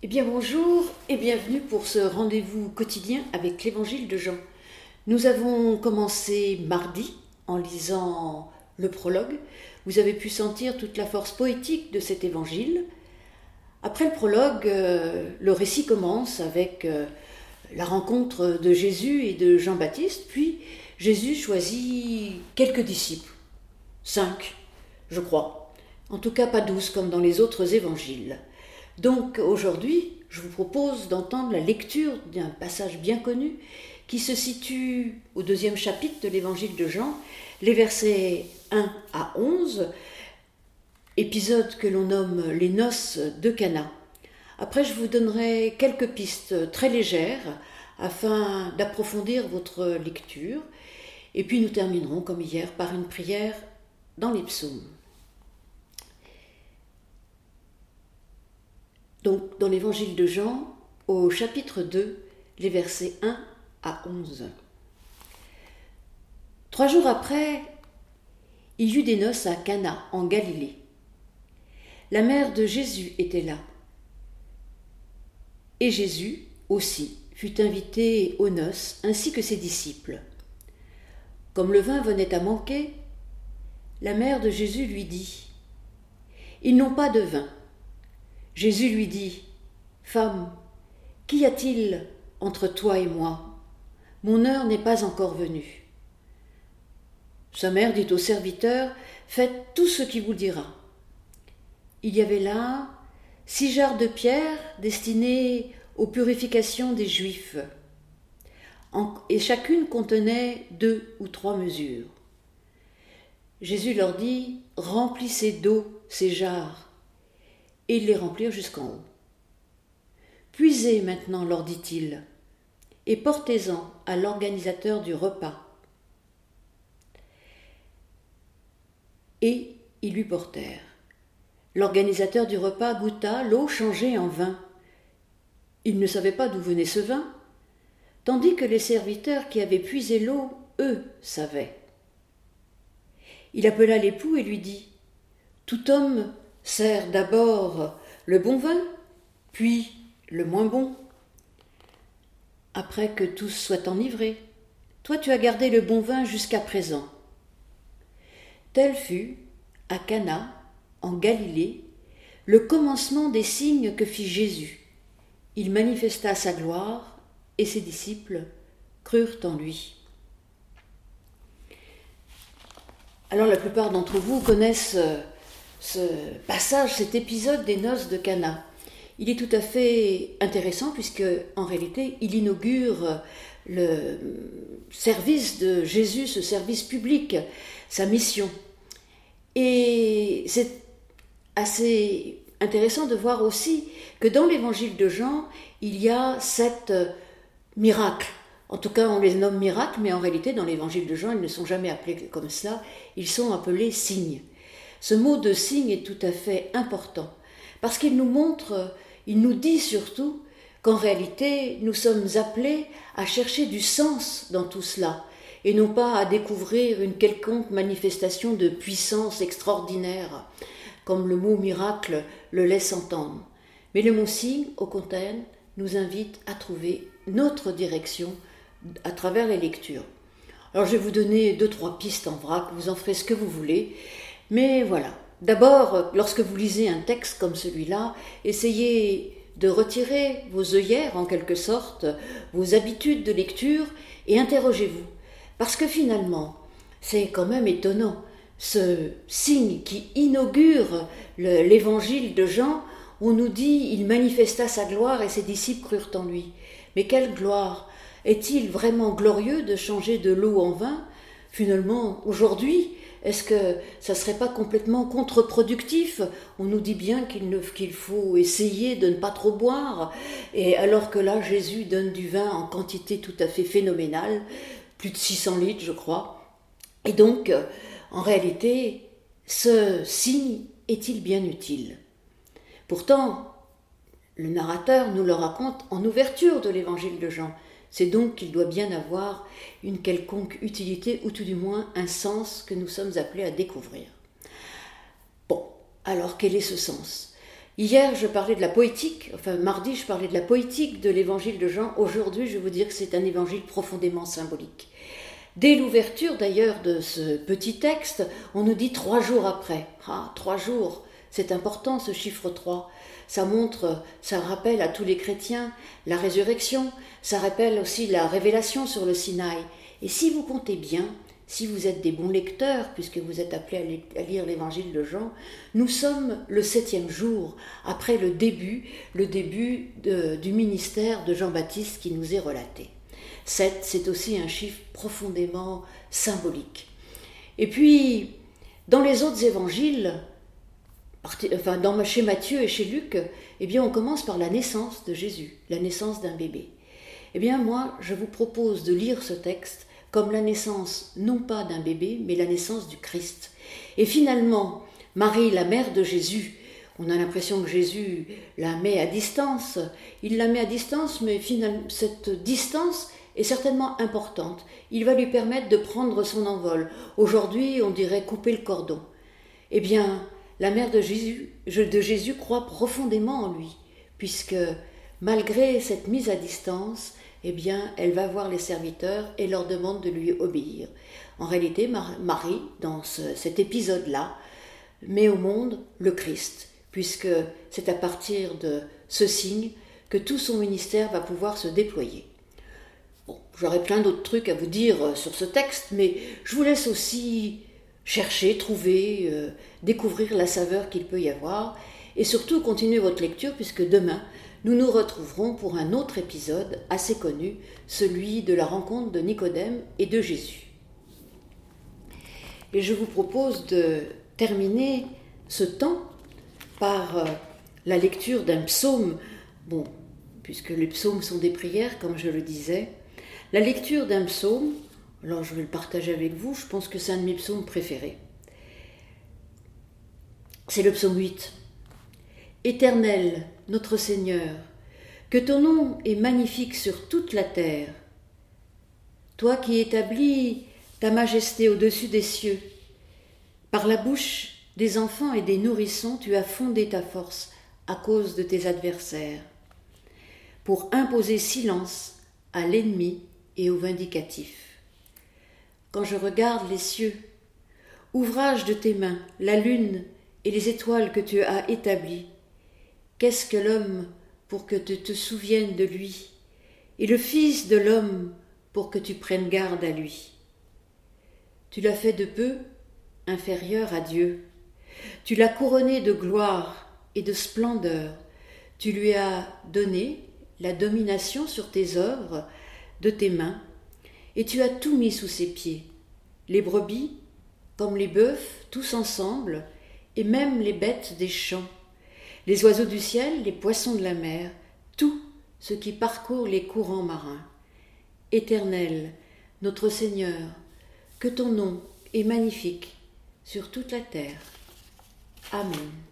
Eh bien bonjour et bienvenue pour ce rendez-vous quotidien avec l'évangile de Jean. Nous avons commencé mardi en lisant le prologue. Vous avez pu sentir toute la force poétique de cet évangile. Après le prologue, euh, le récit commence avec euh, la rencontre de Jésus et de Jean-Baptiste, puis Jésus choisit quelques disciples, cinq, je crois, en tout cas pas douze comme dans les autres évangiles. Donc aujourd'hui, je vous propose d'entendre la lecture d'un passage bien connu qui se situe au deuxième chapitre de l'évangile de Jean, les versets 1 à 11, épisode que l'on nomme les noces de Cana. Après, je vous donnerai quelques pistes très légères afin d'approfondir votre lecture, et puis nous terminerons comme hier par une prière dans les psaumes. Donc, dans l'évangile de Jean, au chapitre 2, les versets 1 à 11. Trois jours après, il y eut des noces à Cana, en Galilée. La mère de Jésus était là. Et Jésus aussi fut invité aux noces, ainsi que ses disciples. Comme le vin venait à manquer, la mère de Jésus lui dit Ils n'ont pas de vin. Jésus lui dit Femme, qu'y a-t-il entre toi et moi? Mon heure n'est pas encore venue. Sa mère dit au serviteur Faites tout ce qu'il vous dira. Il y avait là six jarres de pierre destinées aux purifications des Juifs, et chacune contenait deux ou trois mesures. Jésus leur dit Remplissez d'eau ces jarres et ils les remplirent jusqu'en haut. Puisez maintenant, leur dit-il, et portez-en à l'organisateur du repas. Et ils lui portèrent. L'organisateur du repas goûta l'eau changée en vin. Il ne savait pas d'où venait ce vin, tandis que les serviteurs qui avaient puisé l'eau, eux, savaient. Il appela l'époux et lui dit Tout homme Sert d'abord le bon vin, puis le moins bon, après que tous soient enivrés. Toi tu as gardé le bon vin jusqu'à présent. Tel fut, à Cana, en Galilée, le commencement des signes que fit Jésus. Il manifesta sa gloire, et ses disciples crurent en lui. Alors la plupart d'entre vous connaissent euh, ce passage, cet épisode des noces de Cana. Il est tout à fait intéressant puisque, en réalité, il inaugure le service de Jésus, ce service public, sa mission. Et c'est assez intéressant de voir aussi que dans l'évangile de Jean, il y a sept miracles. En tout cas, on les nomme miracles, mais en réalité, dans l'évangile de Jean, ils ne sont jamais appelés comme ça, ils sont appelés signes. Ce mot de signe est tout à fait important, parce qu'il nous montre, il nous dit surtout qu'en réalité, nous sommes appelés à chercher du sens dans tout cela, et non pas à découvrir une quelconque manifestation de puissance extraordinaire, comme le mot miracle le laisse entendre. Mais le mot signe, au contraire, nous invite à trouver notre direction à travers les lectures. Alors je vais vous donner deux, trois pistes en vrac, vous en ferez ce que vous voulez, mais voilà, d'abord, lorsque vous lisez un texte comme celui-là, essayez de retirer vos œillères en quelque sorte, vos habitudes de lecture, et interrogez-vous. Parce que finalement, c'est quand même étonnant, ce signe qui inaugure l'évangile de Jean, on nous dit il manifesta sa gloire et ses disciples crurent en lui. Mais quelle gloire Est-il vraiment glorieux de changer de l'eau en vin Finalement, aujourd'hui, est-ce que ça ne serait pas complètement contre-productif? On nous dit bien qu'il faut essayer de ne pas trop boire, et alors que là, Jésus donne du vin en quantité tout à fait phénoménale, plus de 600 litres, je crois. Et donc, en réalité, ce signe est-il bien utile? Pourtant, le narrateur nous le raconte en ouverture de l'évangile de Jean. C'est donc qu'il doit bien avoir une quelconque utilité ou tout du moins un sens que nous sommes appelés à découvrir. Bon, alors quel est ce sens? Hier, je parlais de la poétique, enfin mardi, je parlais de la poétique de l'évangile de Jean. Aujourd'hui, je vais vous dire que c'est un évangile profondément symbolique. Dès l'ouverture d'ailleurs de ce petit texte, on nous dit trois jours après. Ah, trois jours, c'est important ce chiffre 3. Ça montre, ça rappelle à tous les chrétiens la résurrection, ça rappelle aussi la révélation sur le Sinaï. Et si vous comptez bien, si vous êtes des bons lecteurs, puisque vous êtes appelés à lire l'évangile de Jean, nous sommes le septième jour après le début, le début du ministère de Jean-Baptiste qui nous est relaté. Sept, c'est aussi un chiffre profondément symbolique. Et puis, dans les autres évangiles, enfin dans, chez Matthieu et chez Luc, eh bien on commence par la naissance de Jésus, la naissance d'un bébé. Eh bien moi, je vous propose de lire ce texte comme la naissance non pas d'un bébé, mais la naissance du Christ. Et finalement, Marie, la mère de Jésus, on a l'impression que Jésus la met à distance. Il la met à distance, mais finalement, cette distance est certainement importante. Il va lui permettre de prendre son envol. Aujourd'hui, on dirait couper le cordon. Eh bien, la mère de Jésus, croit profondément en lui, puisque malgré cette mise à distance, eh bien, elle va voir les serviteurs et leur demande de lui obéir. En réalité, Marie, dans cet épisode-là, met au monde le Christ, puisque c'est à partir de ce signe que tout son ministère va pouvoir se déployer. Bon, j'aurais plein d'autres trucs à vous dire euh, sur ce texte, mais je vous laisse aussi chercher, trouver, euh, découvrir la saveur qu'il peut y avoir, et surtout continuer votre lecture, puisque demain, nous nous retrouverons pour un autre épisode assez connu, celui de la rencontre de Nicodème et de Jésus. Et je vous propose de terminer ce temps par euh, la lecture d'un psaume, bon, puisque les psaumes sont des prières, comme je le disais, la lecture d'un psaume, alors je vais le partager avec vous, je pense que c'est un de mes psaumes préférés. C'est le psaume 8. Éternel, notre Seigneur, que ton nom est magnifique sur toute la terre. Toi qui établis ta majesté au-dessus des cieux, par la bouche des enfants et des nourrissons, tu as fondé ta force à cause de tes adversaires, pour imposer silence à l'ennemi et au vindicatif. Quand je regarde les cieux, ouvrage de tes mains, la lune et les étoiles que tu as établies, Qu'est-ce que l'homme pour que tu te souviennes de lui, et le Fils de l'homme pour que tu prennes garde à lui. Tu l'as fait de peu inférieur à Dieu. Tu l'as couronné de gloire et de splendeur. Tu lui as donné la domination sur tes œuvres de tes mains, et tu as tout mis sous ses pieds, les brebis comme les bœufs, tous ensemble, et même les bêtes des champs les oiseaux du ciel, les poissons de la mer, tout ce qui parcourt les courants marins. Éternel, notre Seigneur, que ton nom est magnifique sur toute la terre. Amen.